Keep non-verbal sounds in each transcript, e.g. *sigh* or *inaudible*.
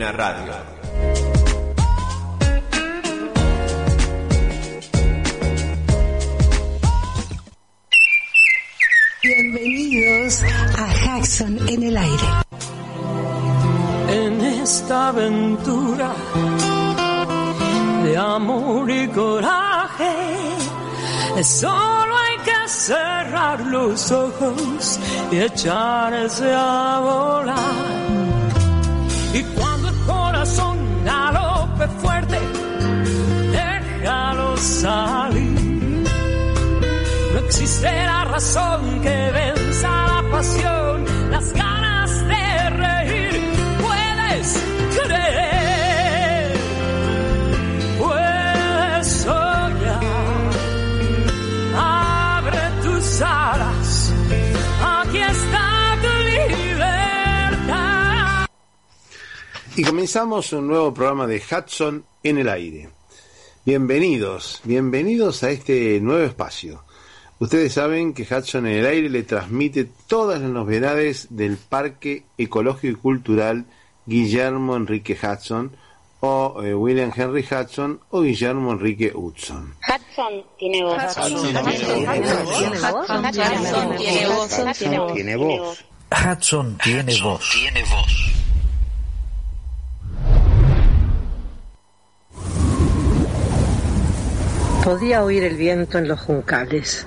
Radio. Bienvenidos a Jackson en el aire. En esta aventura de amor y coraje, solo hay que cerrar los ojos y echarse a volar. Y cuando existe la razón que venza la pasión, las ganas de reír. Puedes creer, puedes soñar. Abre tus alas, aquí está tu libertad. Y comenzamos un nuevo programa de Hudson en el aire. Bienvenidos, bienvenidos a este nuevo espacio. Ustedes saben que Hudson en el aire le transmite todas las novedades del Parque Ecológico y Cultural Guillermo Enrique Hudson o eh, William Henry Hudson o Guillermo Enrique Hudson. Hudson tiene voz. Hudson tiene voz. Hudson tiene voz. Hudson tiene voz. Tiene voz. Podía oír el viento en los juncales,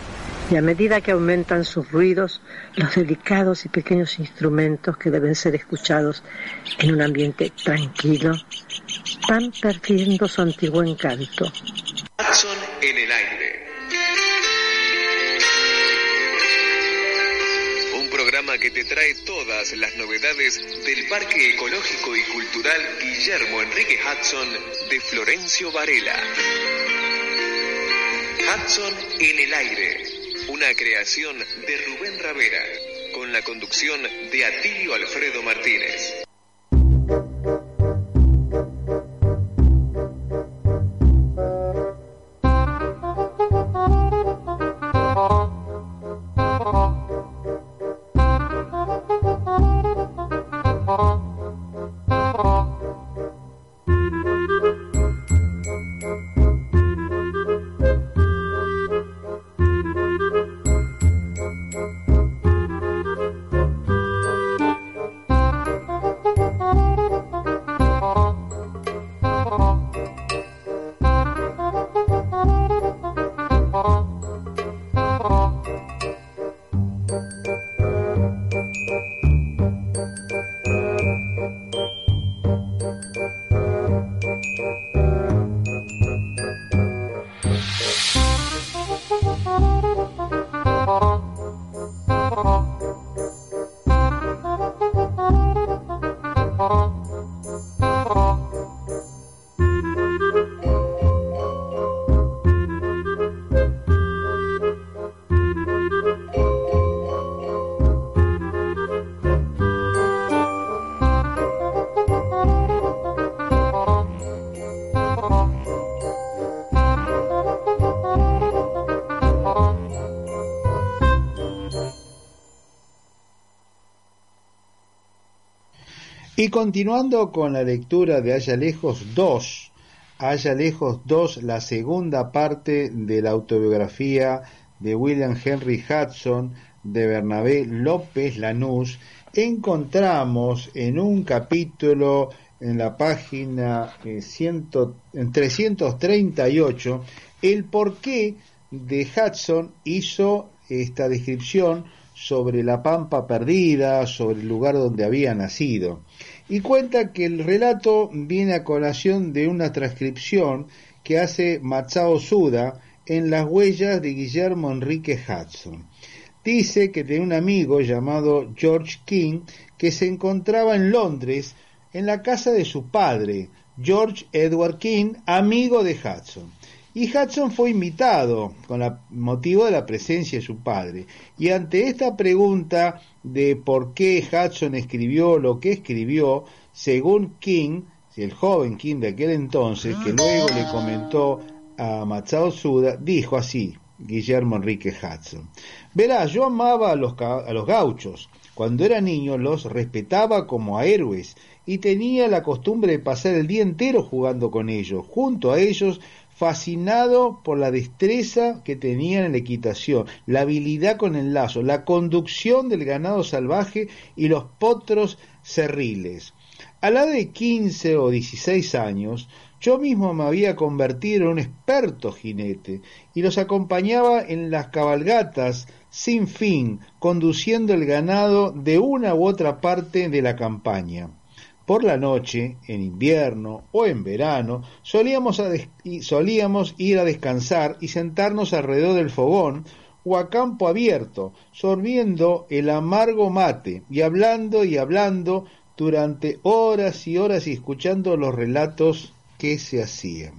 y a medida que aumentan sus ruidos, los delicados y pequeños instrumentos que deben ser escuchados en un ambiente tranquilo van perdiendo su antiguo encanto. Hudson en el aire. Un programa que te trae todas las novedades del Parque Ecológico y Cultural Guillermo Enrique Hudson de Florencio Varela. Hudson en el aire. Una creación de Rubén Ravera, con la conducción de Atilio Alfredo Martínez. Y continuando con la lectura de Allá Lejos 2, Allá Lejos 2, la segunda parte de la autobiografía de William Henry Hudson de Bernabé López Lanús, encontramos en un capítulo en la página eh, ciento, en 338 el porqué de Hudson hizo esta descripción sobre la pampa perdida, sobre el lugar donde había nacido. Y cuenta que el relato viene a colación de una transcripción que hace Matsao Suda en las huellas de Guillermo Enrique Hudson. Dice que tenía un amigo llamado George King que se encontraba en Londres en la casa de su padre, George Edward King, amigo de Hudson. Y Hudson fue invitado con el motivo de la presencia de su padre. Y ante esta pregunta de por qué Hudson escribió lo que escribió, según King, el joven King de aquel entonces, que luego le comentó a Matsao Suda, dijo así, Guillermo Enrique Hudson. Verá, yo amaba a los, a los gauchos. Cuando era niño los respetaba como a héroes y tenía la costumbre de pasar el día entero jugando con ellos. Junto a ellos fascinado por la destreza que tenían en la equitación, la habilidad con el lazo, la conducción del ganado salvaje y los potros cerriles. A la de 15 o 16 años, yo mismo me había convertido en un experto jinete y los acompañaba en las cabalgatas sin fin, conduciendo el ganado de una u otra parte de la campaña. Por la noche, en invierno o en verano, solíamos, solíamos ir a descansar y sentarnos alrededor del fogón o a campo abierto, sorbiendo el amargo mate y hablando y hablando durante horas y horas y escuchando los relatos que se hacían.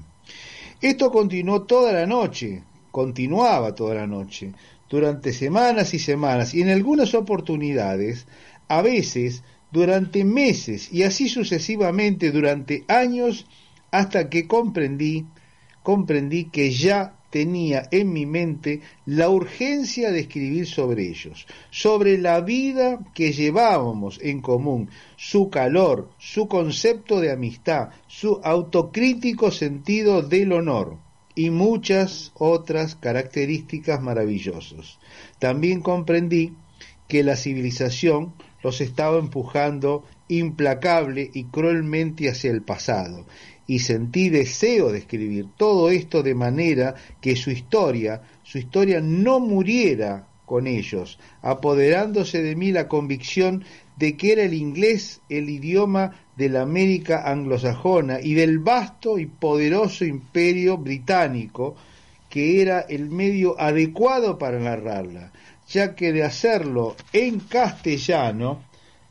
Esto continuó toda la noche, continuaba toda la noche, durante semanas y semanas, y en algunas oportunidades, a veces durante meses y así sucesivamente durante años hasta que comprendí, comprendí que ya tenía en mi mente la urgencia de escribir sobre ellos, sobre la vida que llevábamos en común, su calor, su concepto de amistad, su autocrítico sentido del honor y muchas otras características maravillosas. También comprendí que la civilización los estaba empujando implacable y cruelmente hacia el pasado, y sentí deseo de escribir todo esto de manera que su historia, su historia no muriera con ellos, apoderándose de mí la convicción de que era el inglés el idioma de la América anglosajona y del vasto y poderoso imperio británico, que era el medio adecuado para narrarla, ya que de hacerlo en castellano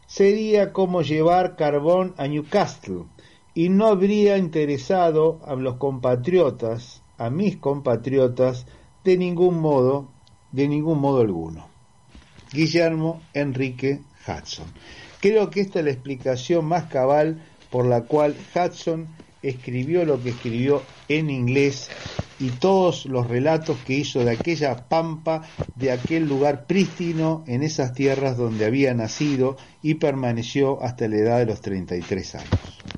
sería como llevar carbón a Newcastle y no habría interesado a los compatriotas, a mis compatriotas, de ningún modo, de ningún modo alguno. Guillermo Enrique Hudson. Creo que esta es la explicación más cabal por la cual Hudson escribió lo que escribió en inglés y todos los relatos que hizo de aquella pampa, de aquel lugar prístino en esas tierras donde había nacido y permaneció hasta la edad de los 33 años.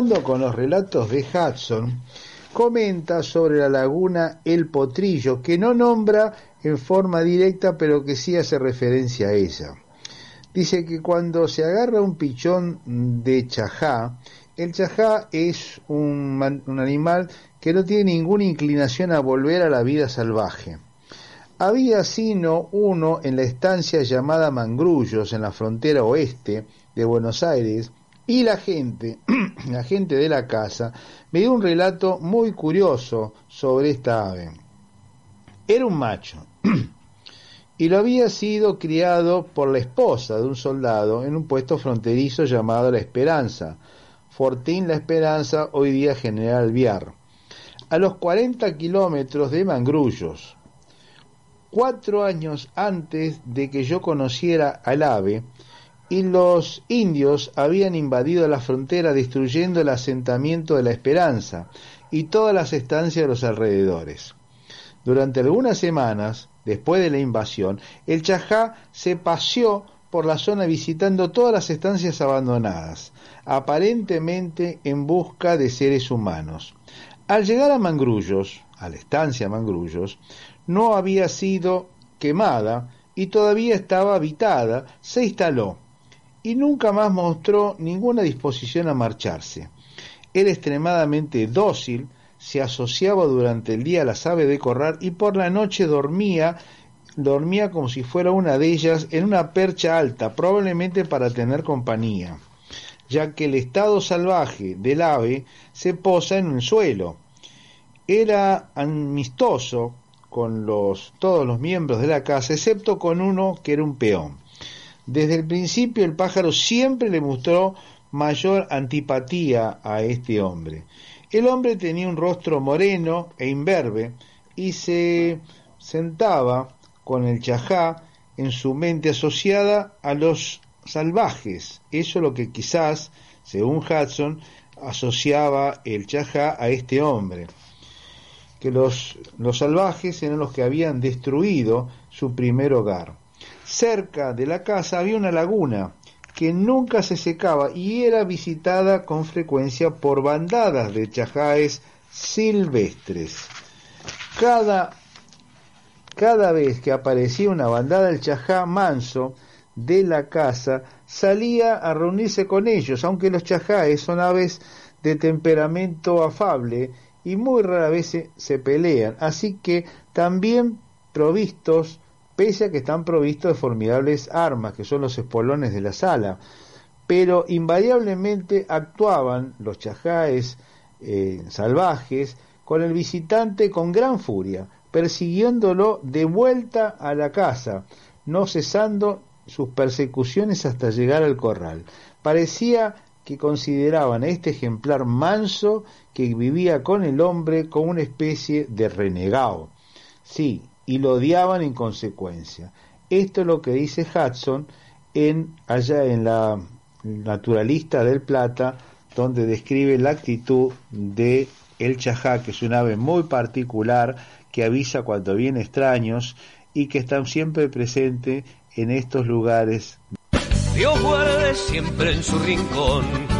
Con los relatos de Hudson, comenta sobre la laguna El Potrillo, que no nombra en forma directa, pero que sí hace referencia a ella. Dice que cuando se agarra un pichón de chajá, el chajá es un, un animal que no tiene ninguna inclinación a volver a la vida salvaje. Había sino uno en la estancia llamada Mangrullos, en la frontera oeste de Buenos Aires, Y la gente, *clears throat* la gente de la casa, me dio un relato muy curioso sobre esta ave. Era un macho *clears throat* y lo había sido criado por la esposa de un soldado en un puesto fronterizo llamado La Esperanza, Fortín La Esperanza, hoy día General Viar, a los 40 kilómetros de Mangrullos. Cuatro años antes de que yo conociera al ave, y los indios habían invadido la frontera destruyendo el asentamiento de La Esperanza y todas las estancias de los alrededores. Durante algunas semanas, después de la invasión, el Chajá se paseó por la zona visitando todas las estancias abandonadas, aparentemente en busca de seres humanos. Al llegar a Mangrullos, a la estancia Mangrullos, no había sido quemada y todavía estaba habitada, se instaló y nunca más mostró ninguna disposición a marcharse. Era extremadamente dócil, se asociaba durante el día a las aves de corral y por la noche dormía dormía como si fuera una de ellas en una percha alta, probablemente para tener compañía, ya que el estado salvaje del ave se posa en el suelo. Era amistoso con los, todos los miembros de la casa, excepto con uno que era un peón. Desde el principio el pájaro siempre le mostró mayor antipatía a este hombre. El hombre tenía un rostro moreno e imberbe y se sentaba con el chajá en su mente asociada a los salvajes. Eso es lo que quizás, según Hudson, asociaba el chajá a este hombre. Que los, los salvajes eran los que habían destruido su primer hogar. Cerca de la casa había una laguna que nunca se secaba y era visitada con frecuencia por bandadas de chajáes silvestres. Cada, cada vez que aparecía una bandada del chajá manso de la casa, salía a reunirse con ellos, aunque los chajáes son aves de temperamento afable y muy rara vez se, se pelean, así que también provistos pese a que están provistos de formidables armas, que son los espolones de la sala, pero invariablemente actuaban los chajáes eh, salvajes con el visitante con gran furia, persiguiéndolo de vuelta a la casa, no cesando sus persecuciones hasta llegar al corral. Parecía que consideraban a este ejemplar manso que vivía con el hombre como una especie de renegado. Sí, y lo odiaban en consecuencia. Esto es lo que dice Hudson en allá en la Naturalista del Plata, donde describe la actitud de el chajá, que es un ave muy particular que avisa cuando viene extraños y que están siempre presente en estos lugares. Dios guarde siempre en su rincón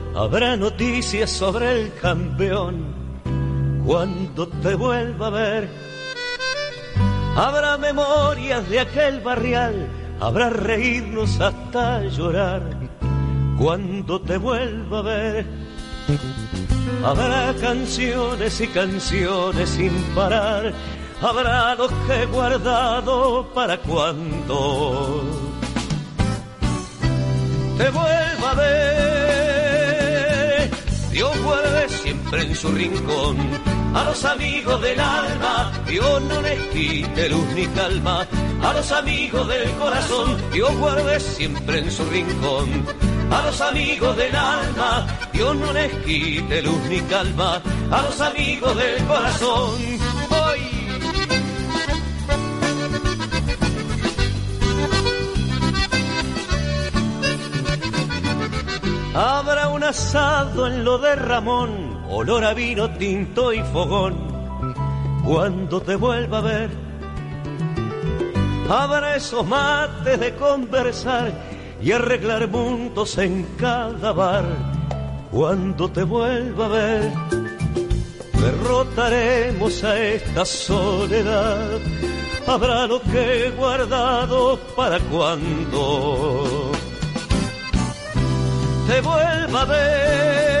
habrá noticias sobre el campeón. Cuando te vuelva a ver, habrá memorias de aquel barrial, habrá reírnos hasta llorar. Cuando te vuelva a ver, habrá canciones y canciones sin parar, habrá lo que he guardado para cuando te vuelva a ver. Siempre en su rincón. A los amigos del alma, Dios no les quite luz ni calma. A los amigos del corazón, Dios vuelve siempre en su rincón. A los amigos del alma, Dios no les quite luz ni calma. A los amigos del corazón, hoy Habrá un asado en lo de Ramón, olor a vino tinto y fogón. Cuando te vuelva a ver, habrá esos mates de conversar y arreglar mundos en cada bar. Cuando te vuelva a ver, derrotaremos a esta soledad. Habrá lo que he guardado para cuando te vuelva a ver.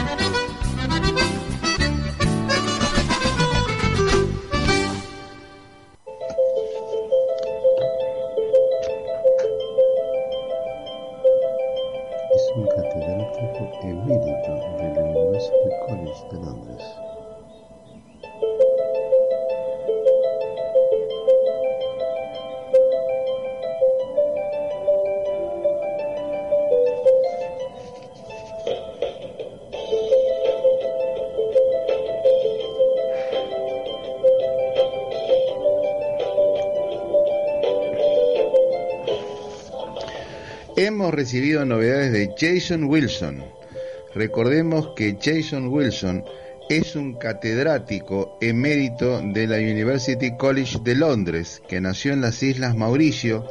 Recibido novedades de Jason Wilson. Recordemos que Jason Wilson es un catedrático emérito de la University College de Londres, que nació en las Islas Mauricio,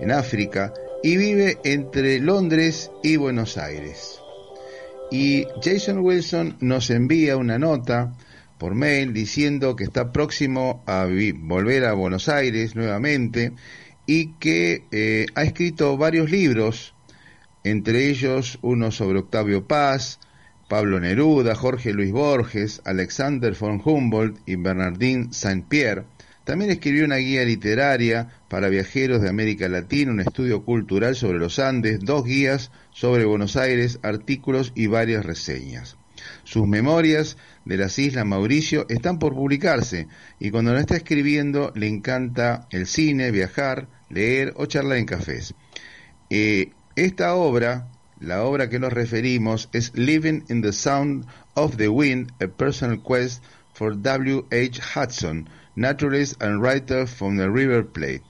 en África, y vive entre Londres y Buenos Aires. Y Jason Wilson nos envía una nota por mail diciendo que está próximo a volver a Buenos Aires nuevamente y que eh, ha escrito varios libros, entre ellos uno sobre Octavio Paz, Pablo Neruda, Jorge Luis Borges, Alexander von Humboldt y Bernardín Saint-Pierre. También escribió una guía literaria para viajeros de América Latina, un estudio cultural sobre los Andes, dos guías sobre Buenos Aires, artículos y varias reseñas. Sus memorias de las Islas Mauricio están por publicarse y cuando lo está escribiendo le encanta el cine, viajar, leer o charlar en cafés. Eh, esta obra, la obra que nos referimos, es Living in the Sound of the Wind, a Personal Quest for W. H. Hudson, Naturalist and Writer from the River Plate.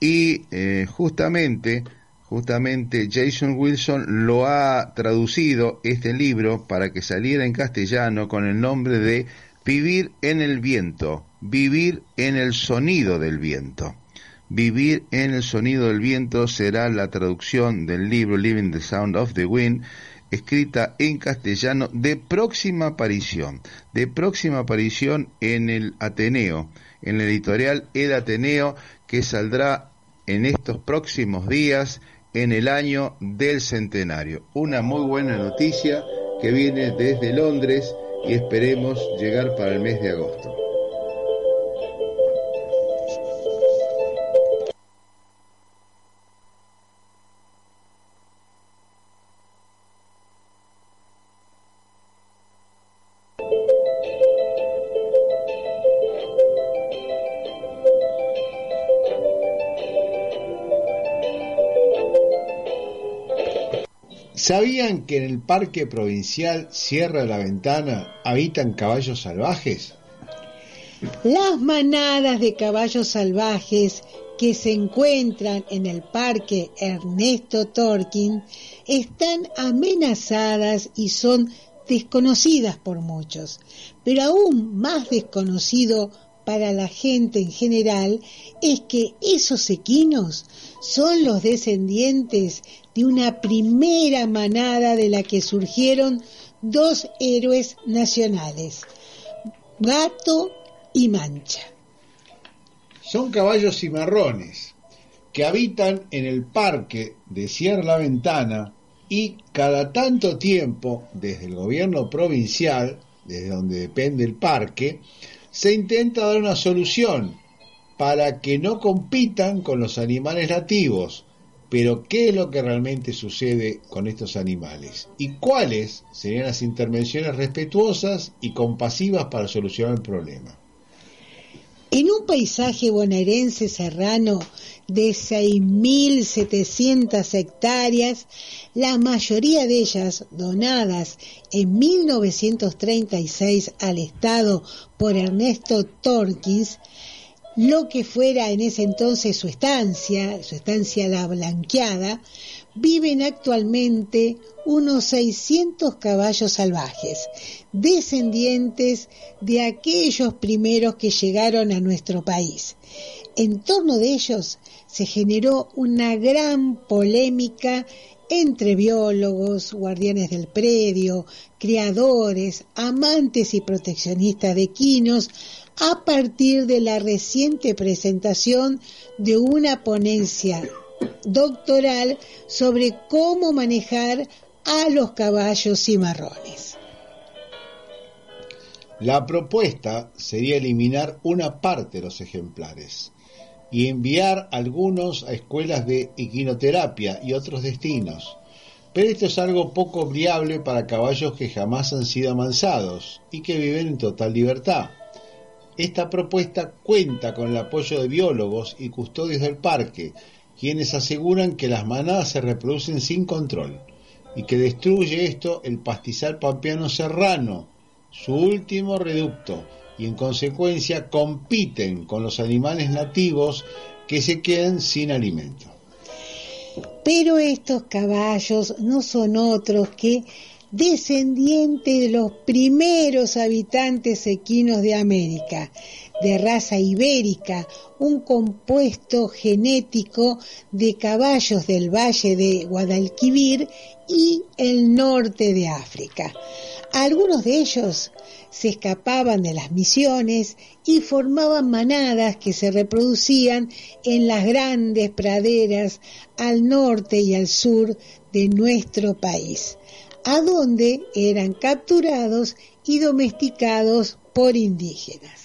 Y eh, justamente, justamente Jason Wilson lo ha traducido este libro para que saliera en castellano con el nombre de Vivir en el viento, vivir en el sonido del viento. Vivir en el sonido del viento será la traducción del libro Living the Sound of the Wind, escrita en castellano de próxima aparición, de próxima aparición en el Ateneo, en la editorial El Ateneo, que saldrá en estos próximos días en el año del centenario. Una muy buena noticia que viene desde Londres y esperemos llegar para el mes de agosto. ¿Sabían que en el Parque Provincial Sierra de la Ventana habitan caballos salvajes? Las manadas de caballos salvajes que se encuentran en el Parque Ernesto Torquín están amenazadas y son desconocidas por muchos, pero aún más desconocido para la gente en general es que esos equinos son los descendientes de una primera manada de la que surgieron dos héroes nacionales, Gato y Mancha. Son caballos cimarrones que habitan en el parque de Sierra La Ventana y cada tanto tiempo, desde el gobierno provincial, desde donde depende el parque, se intenta dar una solución para que no compitan con los animales nativos, pero, ¿qué es lo que realmente sucede con estos animales? ¿Y cuáles serían las intervenciones respetuosas y compasivas para solucionar el problema? En un paisaje bonaerense serrano de 6.700 hectáreas, la mayoría de ellas donadas en 1936 al Estado por Ernesto Torkins, lo que fuera en ese entonces su estancia, su estancia la blanqueada, viven actualmente unos 600 caballos salvajes, descendientes de aquellos primeros que llegaron a nuestro país. En torno de ellos se generó una gran polémica entre biólogos, guardianes del predio, criadores, amantes y proteccionistas de quinos, a partir de la reciente presentación de una ponencia doctoral sobre cómo manejar a los caballos cimarrones. La propuesta sería eliminar una parte de los ejemplares y enviar algunos a escuelas de equinoterapia y otros destinos. Pero esto es algo poco viable para caballos que jamás han sido amansados y que viven en total libertad. Esta propuesta cuenta con el apoyo de biólogos y custodios del parque, quienes aseguran que las manadas se reproducen sin control y que destruye esto el pastizal pampeano serrano, su último reducto, y en consecuencia compiten con los animales nativos que se quedan sin alimento. Pero estos caballos no son otros que descendientes de los primeros habitantes equinos de América, de raza ibérica, un compuesto genético de caballos del valle de Guadalquivir y el norte de África. Algunos de ellos se escapaban de las misiones y formaban manadas que se reproducían en las grandes praderas al norte y al sur de nuestro país, a donde eran capturados y domesticados por indígenas.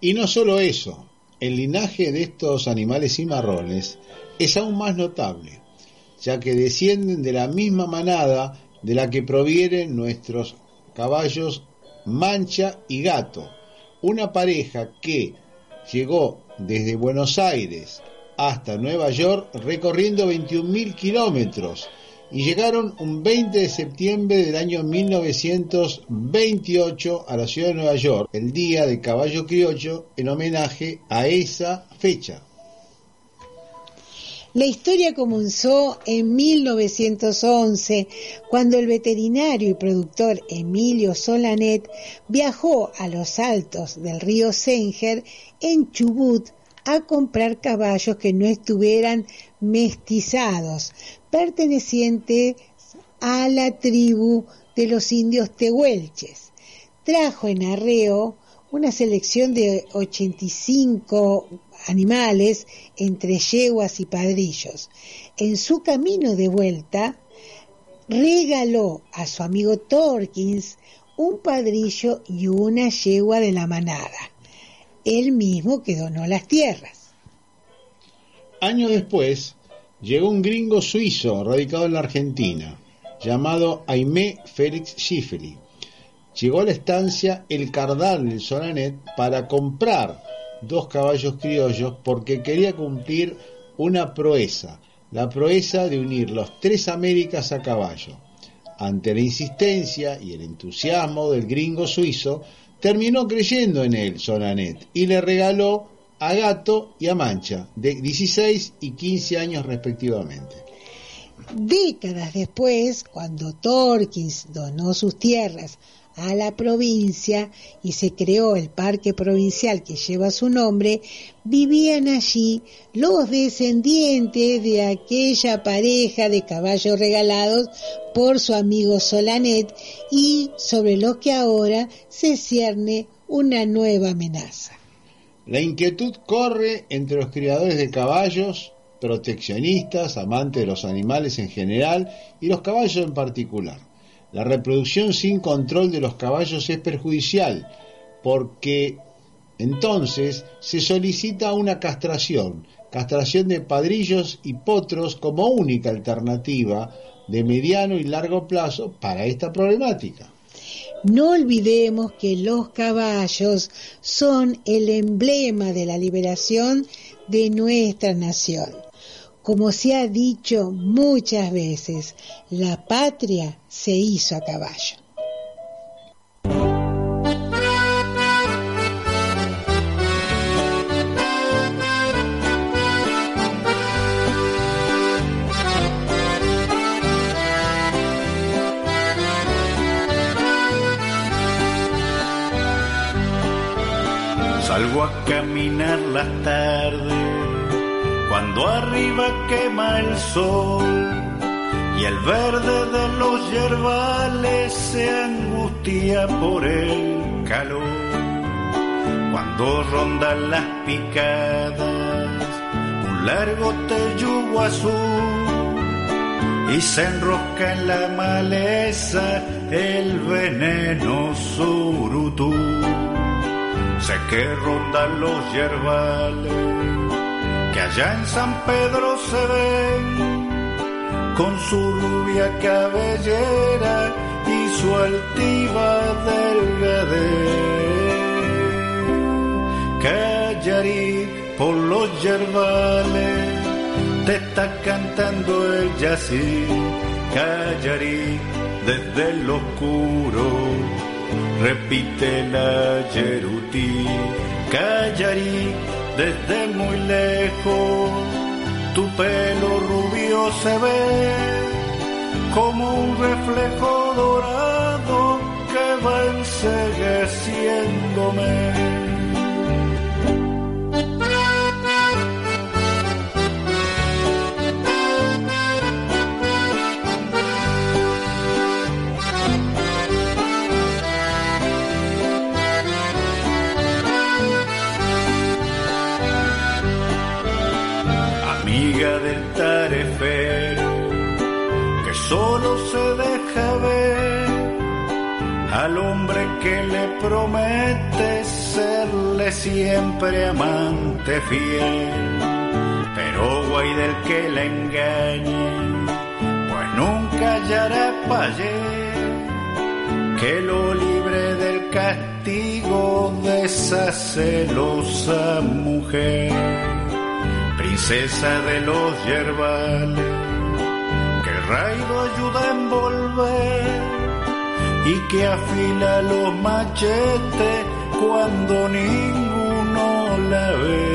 Y no solo eso, el linaje de estos animales cimarrones es aún más notable, ya que descienden de la misma manada de la que provienen nuestros caballos Mancha y Gato, una pareja que llegó desde Buenos Aires hasta Nueva York recorriendo 21.000 kilómetros y llegaron un 20 de septiembre del año 1928 a la ciudad de Nueva York, el día de caballo criollo, en homenaje a esa fecha. La historia comenzó en 1911, cuando el veterinario y productor Emilio Solanet viajó a los altos del río Senger en Chubut a comprar caballos que no estuvieran mestizados, pertenecientes a la tribu de los indios tehuelches. Trajo en arreo una selección de 85 animales entre yeguas y padrillos. En su camino de vuelta, regaló a su amigo Torkins un padrillo y una yegua de la manada, él mismo que donó las tierras. Años después, llegó un gringo suizo radicado en la Argentina, llamado Aimé Félix Schifeli. Llegó a la estancia El Cardal del Sonanet para comprar dos caballos criollos porque quería cumplir una proeza, la proeza de unir los tres Américas a caballo. Ante la insistencia y el entusiasmo del gringo suizo, terminó creyendo en él Sonanet y le regaló a Gato y a Mancha, de 16 y 15 años respectivamente. Décadas después, cuando Torkins donó sus tierras a la provincia y se creó el parque provincial que lleva su nombre, vivían allí los descendientes de aquella pareja de caballos regalados por su amigo Solanet y sobre los que ahora se cierne una nueva amenaza. La inquietud corre entre los criadores de caballos, proteccionistas, amantes de los animales en general y los caballos en particular. La reproducción sin control de los caballos es perjudicial porque entonces se solicita una castración, castración de padrillos y potros como única alternativa de mediano y largo plazo para esta problemática. No olvidemos que los caballos son el emblema de la liberación de nuestra nación. Como se ha dicho muchas veces, la patria se hizo a caballo. Las tardes cuando arriba quema el sol y el verde de los yerbales se angustia por el calor. Cuando rondan las picadas, un largo tellugo azul y se enrosca en la maleza el veneno surutú. Sé que rondan los yerbales que allá en San Pedro se ven con su rubia cabellera y su altiva delgadez. Callarí por los yerbales te está cantando el yací, callarí desde el oscuro, repite la yerutí, callarí desde muy lejos tu pelo rubio se ve como un reflejo dorado que va ensegueciéndome. Al hombre que le promete serle siempre amante fiel. Pero guay del que la engañe, pues nunca hallará payé que lo libre del castigo de esa celosa mujer. Princesa de los yerbales, que el rayo ayuda a envolver y que afila los machetes cuando ninguno la ve.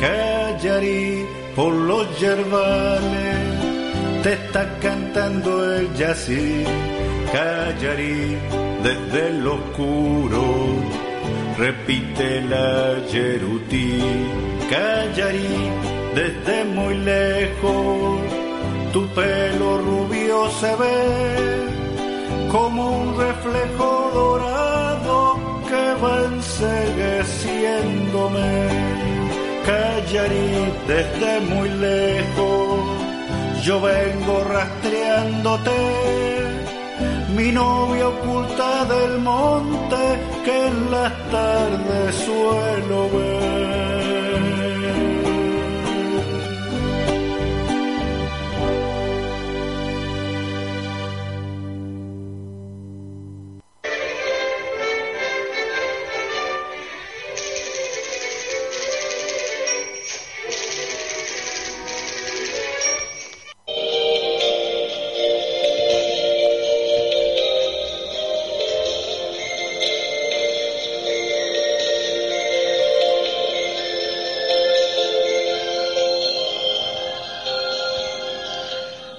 Callarí por los yerbales, te está cantando el yací, callarí desde el oscuro repite la yerutí, callarí desde muy lejos, tu pelo rubio se ve como un reflejo dorado que va ensegueciéndome, callarí desde muy lejos, yo vengo rastreándote mi novia oculta del monte que en las tardes suelo ver.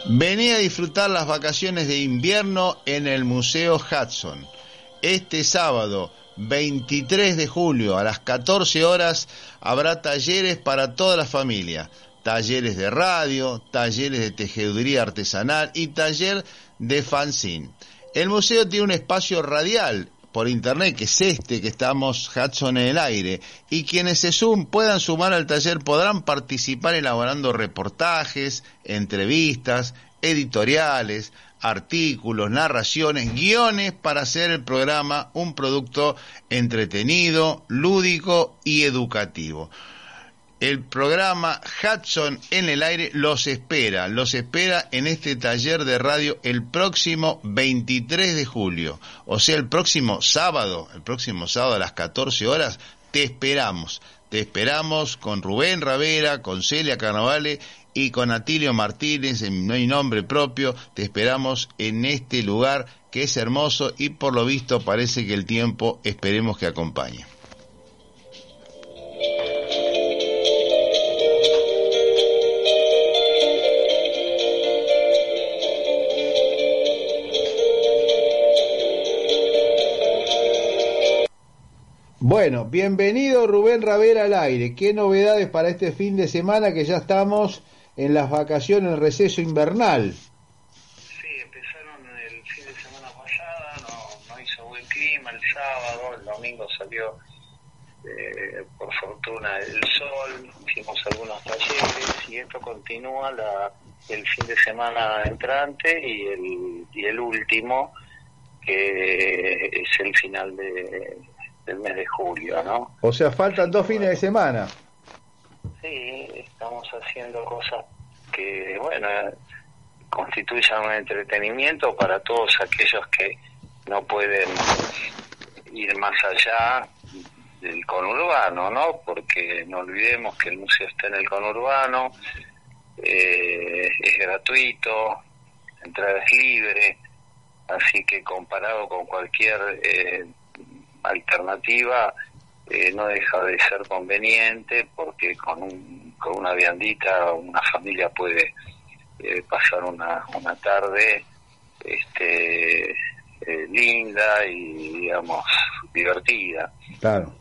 Vení a disfrutar las vacaciones de invierno en el Museo Hudson. Este sábado 23 de julio a las 14 horas habrá talleres para toda la familia. Talleres de radio, talleres de tejeduría artesanal y taller de fanzine. El museo tiene un espacio radial por internet, que es este que estamos Hudson en el aire, y quienes se puedan sumar al taller podrán participar elaborando reportajes, entrevistas, editoriales, artículos, narraciones, guiones para hacer el programa un producto entretenido, lúdico y educativo. El programa Hudson en el aire los espera, los espera en este taller de radio el próximo 23 de julio, o sea, el próximo sábado, el próximo sábado a las 14 horas, te esperamos. Te esperamos con Rubén Ravera, con Celia Carnavale y con Atilio Martínez, no hay nombre propio, te esperamos en este lugar que es hermoso y por lo visto parece que el tiempo esperemos que acompañe. Bueno, bienvenido Rubén Ravera al aire. ¿Qué novedades para este fin de semana que ya estamos en las vacaciones, el receso invernal? Sí, empezaron el fin de semana pasada, no, hizo buen clima el sábado, el domingo salió eh, por fortuna el sol, hicimos algunos talleres y esto continúa la, el fin de semana entrante y el último que es el final de del mes de julio, ¿no? O sea, faltan dos fines de semana. Sí, estamos haciendo cosas que, bueno, constituyan un entretenimiento para todos aquellos que no pueden ir más allá del conurbano, ¿no? Porque no olvidemos que el museo está en el conurbano, eh, es gratuito, entrada es libre, así que comparado con cualquier eh, alternativa eh, no deja de ser conveniente porque con, un, con una viandita una familia puede eh, pasar una, una tarde este, eh, linda y digamos divertida. Claro.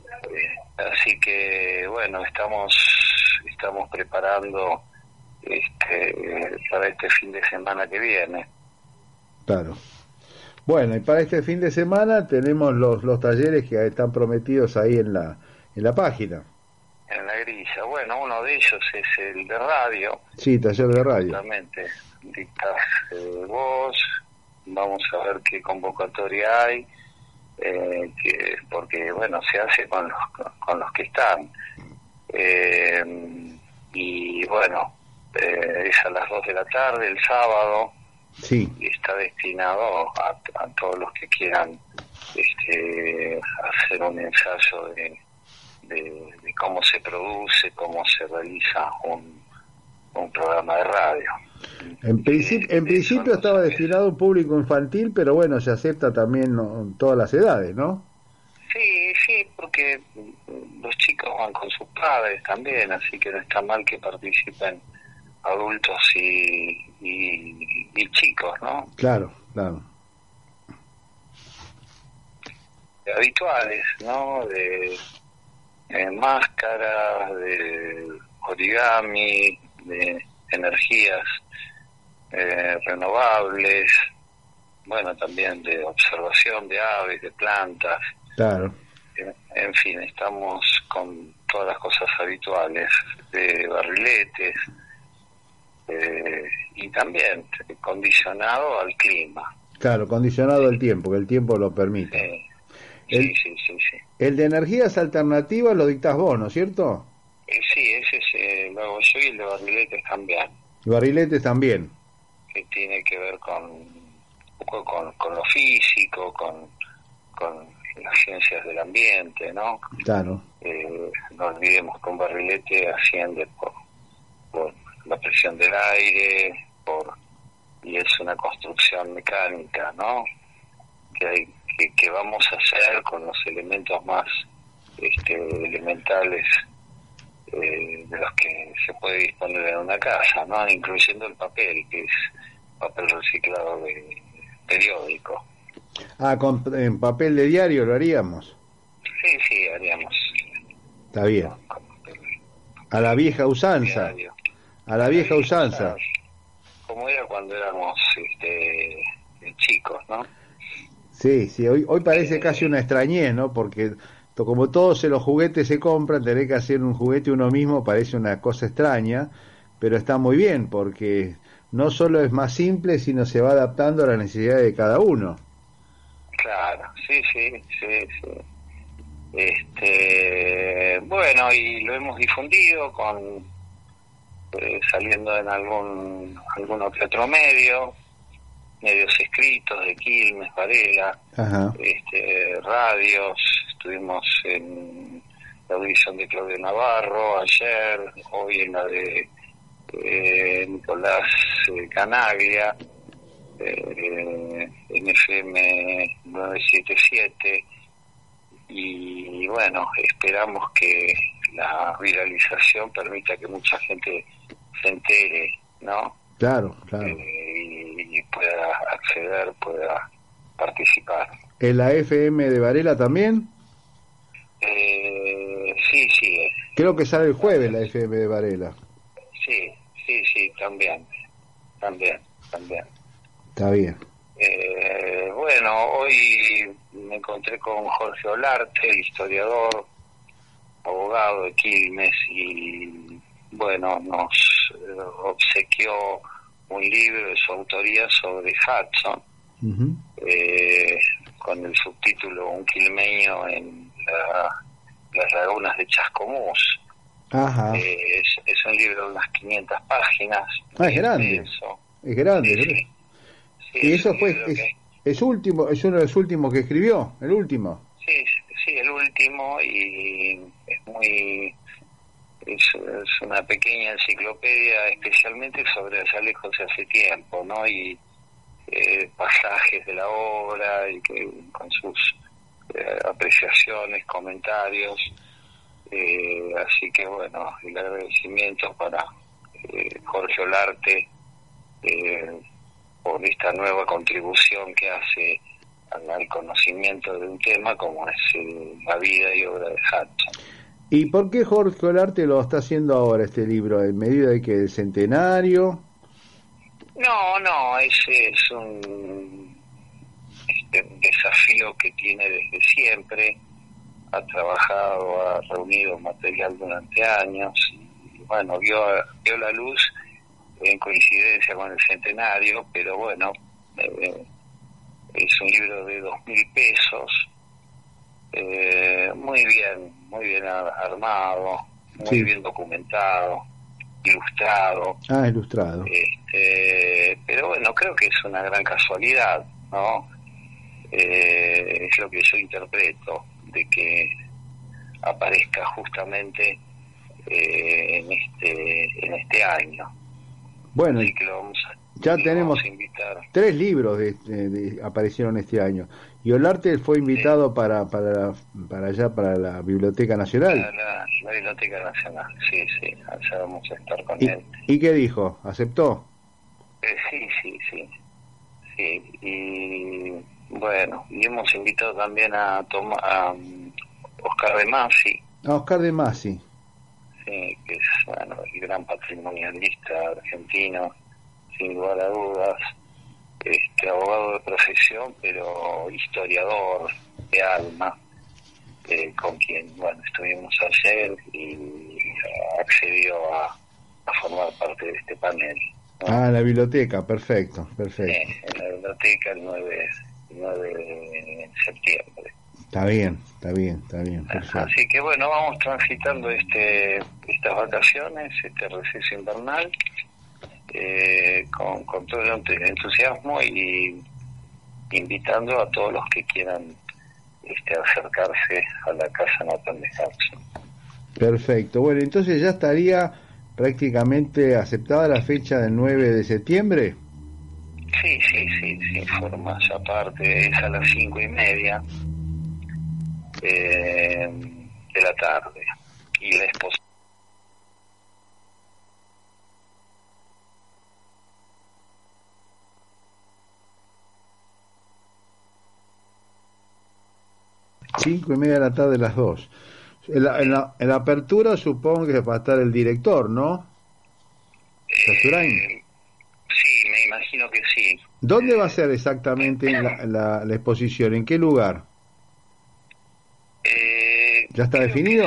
así que bueno, estamos estamos preparando este, para este fin de semana que viene. Claro. Bueno, y para este fin de semana tenemos los, los talleres que están prometidos ahí en la, en la página. En la grilla. Bueno, uno de ellos es el de radio. Sí, taller de radio. Exactamente. Dictas eh, vos, vamos a ver qué convocatoria hay, eh, que, porque, bueno, se hace con los, con los que están. Eh, y bueno, es a las 2 de la tarde el sábado Sí. Y está destinado a, todos los que quieran este, hacer un ensayo de, cómo se produce, cómo se realiza un, un programa de radio. En, en principio estaba destinado a un público infantil, pero bueno, se acepta también todas las edades, ¿no? Sí, sí, porque los chicos van con sus padres también, así que no está mal que participen adultos y, y, chicos, ¿no? Claro, claro. Habituales, ¿no? De, máscaras, de origami, de energías eh, renovables, bueno, también de observación de aves, de plantas. Claro. En, fin, estamos con todas las cosas habituales, de barriletes, eh, y también condicionado al clima. Claro, condicionado al tiempo, que el tiempo lo permite. Sí, sí, sí, sí, El de energías alternativas lo dictas vos, ¿no es cierto? Eh, sí, ese es, eh, lo hago yo y el de barriletes también. Barriletes también. Que tiene que ver con con, con lo físico, con, con las ciencias del ambiente, ¿no? Claro. Eh, no olvidemos que un barrilete asciende por, por la presión del aire, por y es una construcción mecánica, ¿no? Que, hay, que, vamos a hacer con los elementos más este, elementales eh, de los que se puede disponer en una casa, ¿no? Incluyendo el papel, que es papel reciclado de periódico. Ah, con, en papel de diario lo haríamos. Sí, sí, haríamos. Está bien. A la vieja usanza a la vieja usanza. Como era cuando éramos este, chicos, ¿no? Sí, sí, hoy, hoy parece casi una extrañez, ¿no? Porque como todos los juguetes se compran, tener que hacer un juguete uno mismo parece una cosa extraña, pero está muy bien porque no solo es más simple, sino se va adaptando a las necesidades de cada uno. Claro, sí, sí, sí, sí. Este, bueno, y lo hemos difundido con eh, saliendo en algún algún otro medio, medios escritos de Quilmes, Varela, este, radios, estuvimos en la audición de Claudio Navarro ayer, hoy en la de eh, Nicolás eh, Canaglia, eh, en FM 977 y bueno, esperamos que la viralización permita que mucha gente se entere, ¿no? Claro, claro. y pueda acceder, pueda participar. ¿En la FM de Varela también? Eh, sí, sí. Creo que sale el jueves la FM de Varela. Sí, sí, sí, también. También, también. Está bien. Eh, bueno, hoy me encontré con Jorge Olarte, historiador, abogado de Quilmes, y bueno, nos eh, obsequió un libro de su autoría sobre Hudson, eh, con el subtítulo Un quilmeño en las lagunas de Chascomús. Eh, es, un libro de unas 500 páginas. Ah, es grande. Es grande. y eso fue, es, último, es uno de los últimos que escribió, el último. Sí, sí, el último y es muy es, una pequeña enciclopedia especialmente sobre Alejo de hace tiempo, ¿no? Y eh, pasajes de la obra y que, con sus eh, apreciaciones, comentarios. Eh, así que bueno, el agradecimiento para Jorge Olarte por esta nueva contribución que hace al, conocimiento de un tema como es la vida y obra de Hudson. ¿Y por qué Jorge Olarte lo está haciendo ahora este libro? ¿En medida de que el centenario? No, no, ese es un, este, desafío que tiene desde siempre. Ha trabajado, ha reunido material durante años y bueno, vio, vio la luz en coincidencia con el centenario, pero bueno, eh, es un libro de dos mil pesos eh, muy bien, muy bien armado, muy bien documentado, ilustrado. Ah, ilustrado. Este, pero bueno, creo que es una gran casualidad, ¿no? Eh, es lo que yo interpreto, de que aparezca justamente eh, en este en este año. Bueno, ya tenemos tres libros de, aparecieron este año y Olarte fue invitado para, para, para allá, para la Biblioteca Nacional. La, la, Biblioteca Nacional, sí, sí, allá vamos a estar con ¿Y, él. ¿Y qué dijo? ¿Aceptó? Eh, sí, sí, sí. Sí, y bueno, y hemos invitado también a, Toma, a um, Oscar de Masi. A Oscar de Masi. Sí, que es bueno, el gran patrimonialista argentino, sin lugar a dudas este, abogado de profesión, pero historiador de alma, eh, con quien bueno estuvimos ayer y accedió a, formar parte de este panel. Ah, la biblioteca, perfecto, perfecto. Sí, en la biblioteca el 9, de septiembre. Está bien, está bien, está bien. Así que bueno, vamos transitando este estas vacaciones, este receso invernal eh, con, con, todo entusiasmo y invitando a todos los que quieran este, acercarse a la casa natal de Hudson. Perfecto, bueno, entonces ya estaría prácticamente aceptada la fecha del 9 de septiembre. Sí, sí, sí, sí, formas aparte, es a las cinco y media eh, de la tarde y la exposición Cinco y media de la tarde las dos. En la, en la, apertura supongo que va a estar el director, ¿no? Eh, sí, me imagino que sí. ¿Dónde va a ser exactamente la, la, exposición? ¿En qué lugar? Eh, ¿Ya está definido?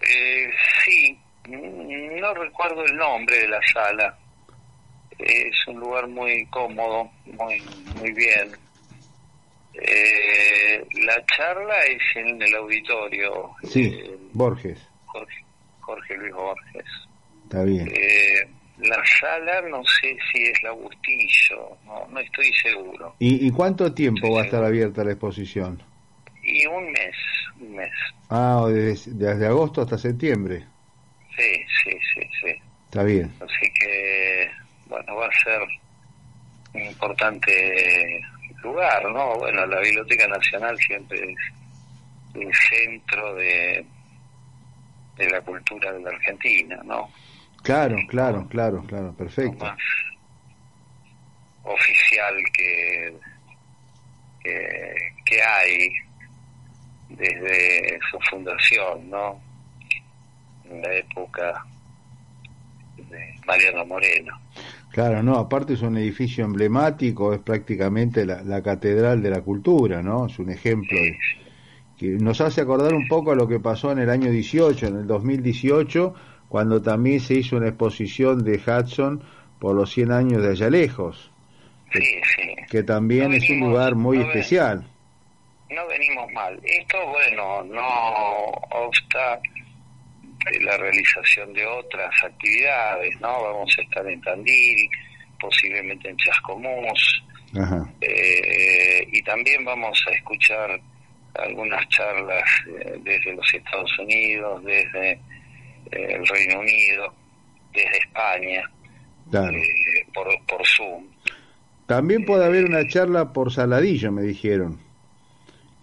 Eh, sí, no recuerdo el nombre de la sala. Es un lugar muy cómodo, muy muy bien. Eh, La charla es en el auditorio. Sí, eh, Borges. Jorge, Jorge Luis Borges. Está bien. Eh, la sala no sé si es la Bustillo, no, no estoy seguro. ¿Y, y cuánto tiempo va a estar abierta la exposición? Y un mes, un mes. Ah, desde, desde agosto hasta septiembre. Sí, sí, sí, sí. Está bien. Así que, bueno, va a ser importante lugar, ¿no? Bueno, la Biblioteca Nacional siempre es el centro de, de la cultura de la Argentina, ¿no? Claro, claro, claro, claro, perfecto. más oficial que, que, que hay desde su fundación, ¿no? En la época de Mariano Moreno. Claro, no, aparte es un edificio emblemático, es prácticamente la, la catedral de la cultura, ¿no? Es un ejemplo de- que nos hace acordar un poco a lo que pasó en el año 18, en el 2018, cuando también se hizo una exposición de Hudson por los 100 años de Allá Lejos, Sí, sí. que también No es un lugar muy no ven- especial. no venimos mal. Esto, bueno, no obsta de la realización de otras actividades, ¿no? Vamos a estar en Tandil, posiblemente en Chascomús, Ajá. eh, y también vamos a escuchar algunas charlas eh, desde los Estados Unidos, desde eh, el Reino Unido, desde España, Claro. eh, por, por Zoom. También puede haber una charla por Saladillo, me dijeron.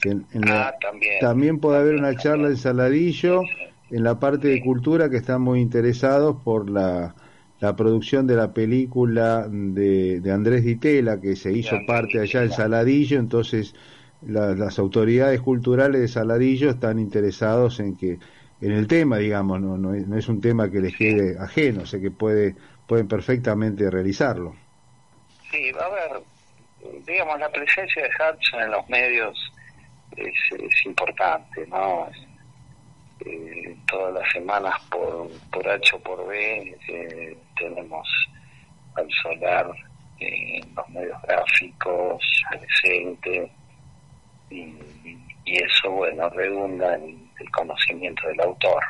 En- la- Ah, también. también puede haber una charla en Saladillo, en la parte de cultura, que están muy interesados por la, la producción de la película de, de Andrés Ditela, que se hizo parte allá en. Saladillo, entonces la- las autoridades culturales de Saladillo están interesados en que en el tema, digamos, no, no, es, no es un tema que les quede ajeno, o sea que puede, pueden perfectamente realizarlo. Sí, va a haber, digamos, la presencia de Hudson en los medios es, es importante, ¿no? Es, eh, todas las semanas por, por H o por B eh, tenemos al solar eh, los medios gráficos, presente, y, y eso, bueno, redunda en el conocimiento del autor.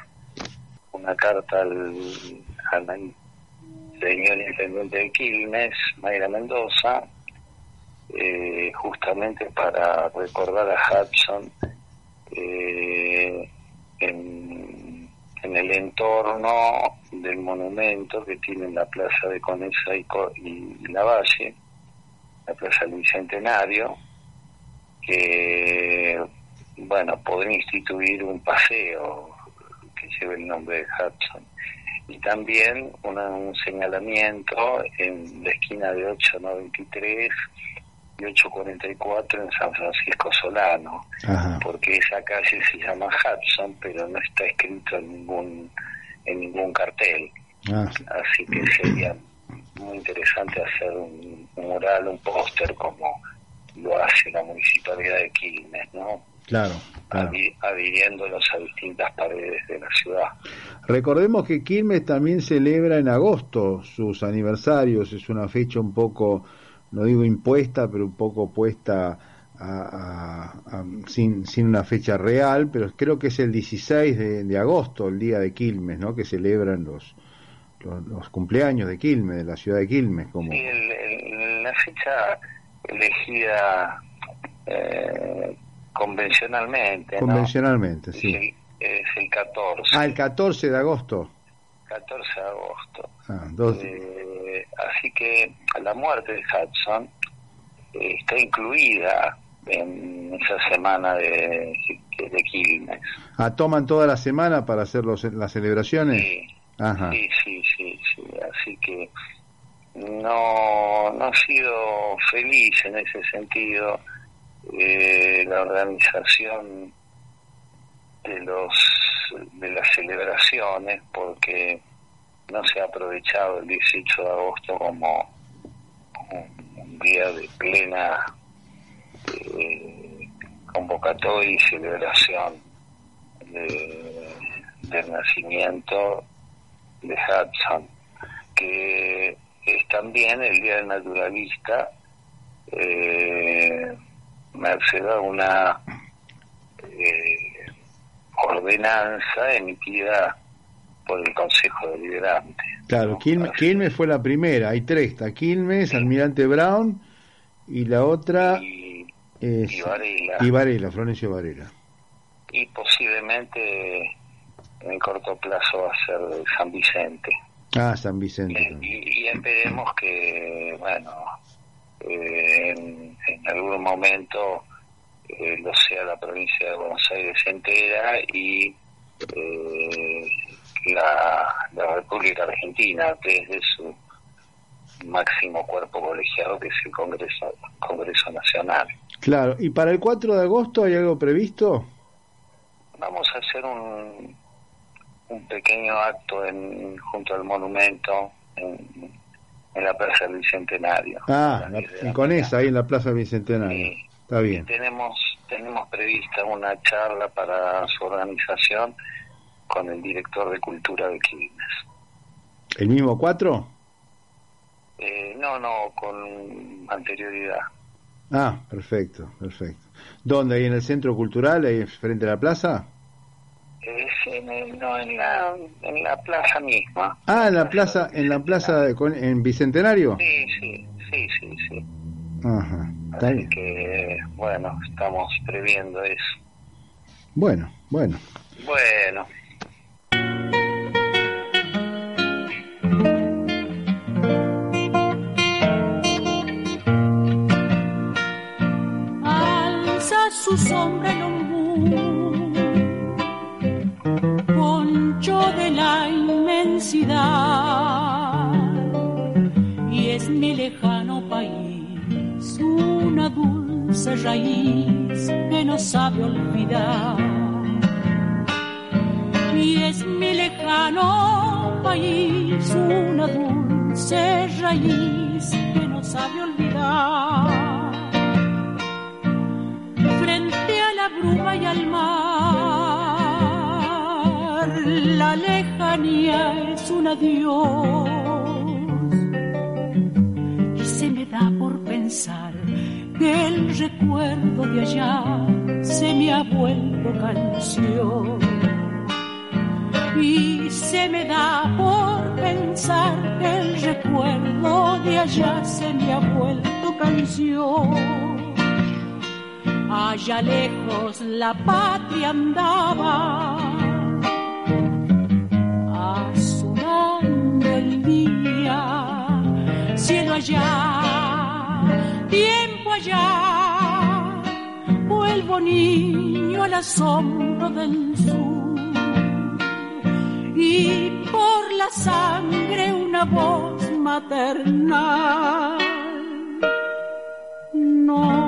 Una carta al, al señor intendente de Quilmes, Mayra Mendoza, eh, justamente para recordar a Hudson eh, en, el entorno del monumento que tiene en la plaza de Conesa y, y La Valle, la plaza del Bicentenario, que, bueno, podría instituir un paseo que lleve el nombre de Hudson. Y también una- un señalamiento en la esquina de 893 y 844 en San Francisco Solano, Ajá. porque esa calle se llama Hudson, pero no está escrito en ningún en ningún cartel, Ah, así que sería muy interesante hacer un, mural, un póster como lo hace la municipalidad de Quilmes, ¿no? claro, claro. A distintas paredes de la ciudad. Recordemos que Quilmes también celebra en agosto sus aniversarios, es una fecha un poco, no digo impuesta, pero un poco puesta a- a- a- sin, sin una fecha real, pero creo que es el 16 de, de agosto, el día de Quilmes, ¿no? que celebran los, los, los cumpleaños de Quilmes, de la ciudad de Quilmes. Como... Sí, el- el- la fecha elegida eh, convencionalmente, ¿no? Convencionalmente, Es sí. el, es el 14, Ah, el 14 de agosto. 14 de agosto. Ah, Eh, así que la muerte de Hudson eh, está incluida en esa semana de, de Quilmes. ah, toman toda la semana para hacer los, las celebraciones. Sí, Ajá. sí, sí, sí, sí. Así que no, no ha sido feliz en ese sentido eh, la organización de los de las celebraciones porque no se ha aprovechado el 18 de agosto como un, día de plena eh, convocatoria y celebración de- del nacimiento de Hudson, que es también el Día del Naturalista, eh, merced a una eh, ordenanza emitida por el Consejo Deliberante. Claro, Quilmes, fue la primera, hay tres, está Quilmes, Almirante Brown y la otra y, es y Varela. y Varela, Florencio Varela. Y posiblemente en corto plazo va a ser San Vicente. Ah, San Vicente. Eh, y, y esperemos que, bueno, eh, en, en algún momento eh, lo sea la provincia de Buenos Aires entera y eh, la, la República Argentina desde su máximo cuerpo colegiado que es el Congreso, Congreso Nacional. Claro, ¿y para el 4 de agosto hay algo previsto? Vamos a hacer un, un pequeño acto en, junto al monumento en, en la Plaza del Bicentenario. Ah, la, con esa, ahí en la Plaza Bicentenario. Sí. Está bien. Tenemos, tenemos prevista una charla para su organización con el director de Cultura de Quilmes. ¿El mismo 4? Eh, no, no, con anterioridad. Ah, perfecto, perfecto. ¿Dónde? ¿Ahí en el Centro Cultural, ahí frente a la plaza? Sí, en el- no, en la, en la plaza misma. Ah, en la plaza, en la plaza de, con- en Bicentenario. Sí, sí, sí, sí, sí. Ajá, Así que, bueno, estamos previendo eso. Bueno, bueno. Bueno, alza su sombra el ombú, poncho de la inmensidad, dulce raíz que no sabe olvidar. Y es mi lejano país, una dulce raíz que no sabe olvidar frente a la bruma y al mar. La lejanía es un adiós. Y se me da por pensar el recuerdo de allá se me ha vuelto canción. Y se me da por pensar que el recuerdo de allá se me ha vuelto canción. Allá lejos la patria andaba, azulando el día, cielo allá, vuelvo niño al asombro del sur. Y por la sangre una voz maternal nombra.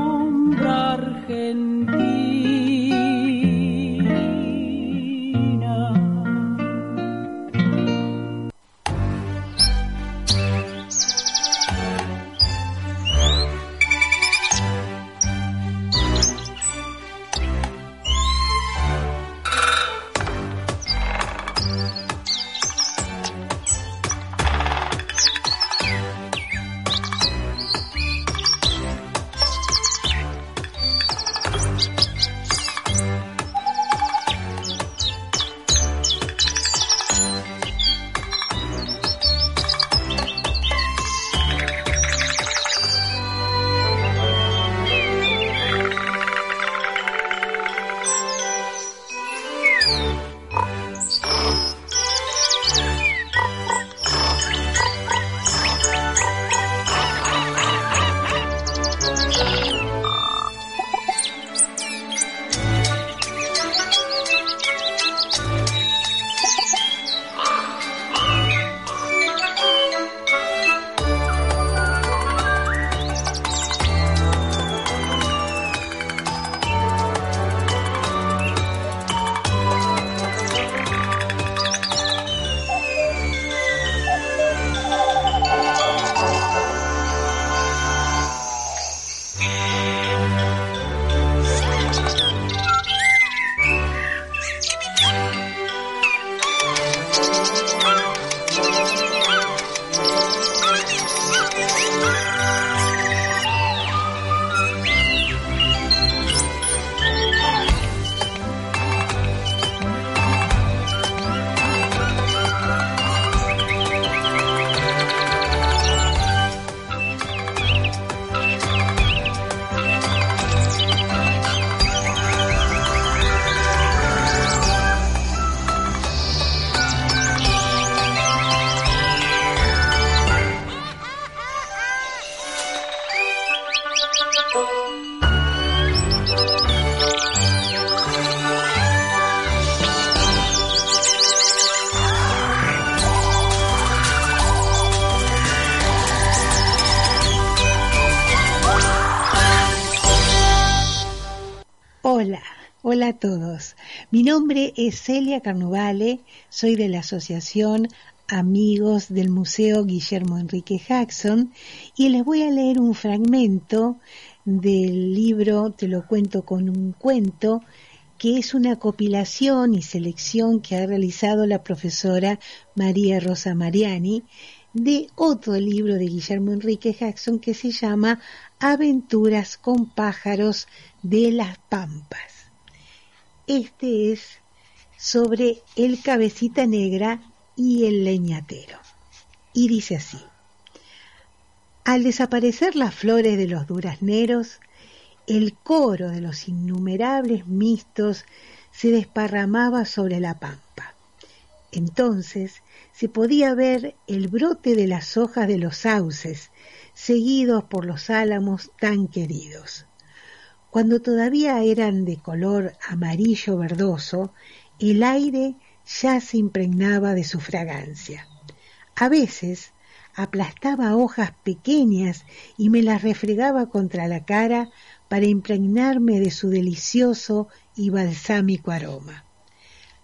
Celia Carnuvale, soy de la Asociación Amigos del Museo Guillermo Enrique Jackson y les voy a leer un fragmento del libro Te lo cuento con un cuento que es una compilación y selección que ha realizado la profesora María Rosa Mariani de otro libro de Guillermo Enrique Jackson que se llama Aventuras con pájaros de las Pampas. Este es sobre el cabecita negra y el leñatero. Y dice así. Al desaparecer las flores de los durazneros, el coro de los innumerables mistos se desparramaba sobre la pampa. Entonces se podía ver el brote de las hojas de los sauces, seguidos por los álamos tan queridos. Cuando todavía eran de color amarillo verdoso, el aire ya se impregnaba de su fragancia. A veces aplastaba hojas pequeñas y me las refregaba contra la cara para impregnarme de su delicioso y balsámico aroma.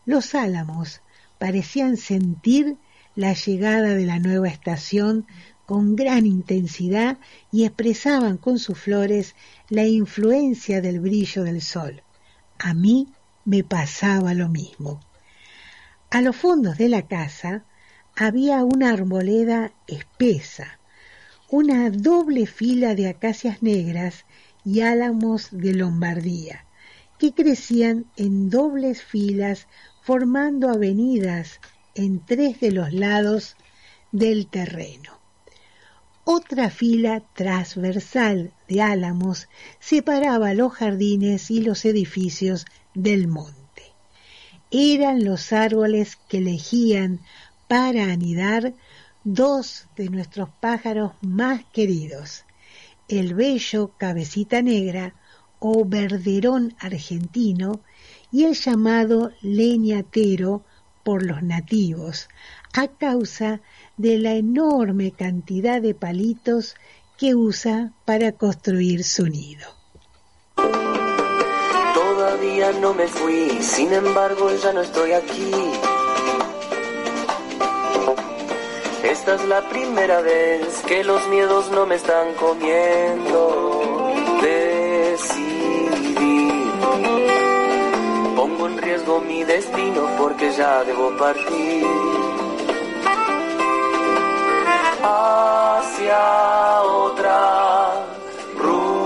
Los álamos parecían sentir la llegada de la nueva estación con gran intensidad y expresaban con sus flores la influencia del brillo del sol. A mí me pasaba lo mismo. A los fondos de la casa había una arboleda espesa, una doble fila de acacias negras y álamos de Lombardía, que crecían en dobles filas formando avenidas en tres de los lados del terreno. Otra fila transversal de álamos separaba los jardines y los edificios del monte. Eran los árboles que elegían para anidar dos de nuestros pájaros más queridos, el bello cabecita negra o verderón argentino y el llamado leñatero por los nativos, a causa de la enorme cantidad de palitos que usa para construir su nido. Todavía no me fui, sin embargo ya no estoy aquí. Esta es la primera vez que los miedos no me están comiendo. Decidí. Pongo en riesgo mi destino porque ya debo partir. Hacia otra ruta.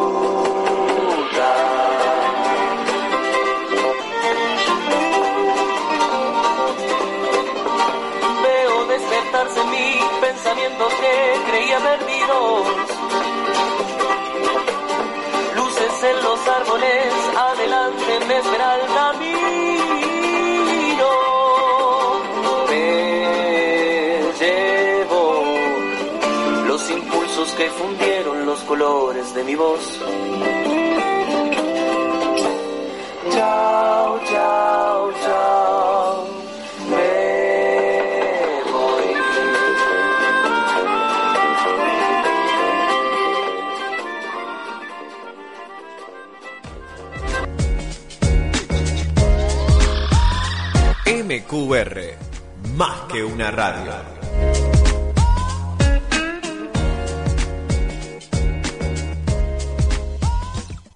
Veo despertarse mi pensamientos que creía perdidos. Luces en los árboles, adelante me espera el camino. Que fundieron los colores de mi voz. Chao, chao, chao. MQR, más que una radio.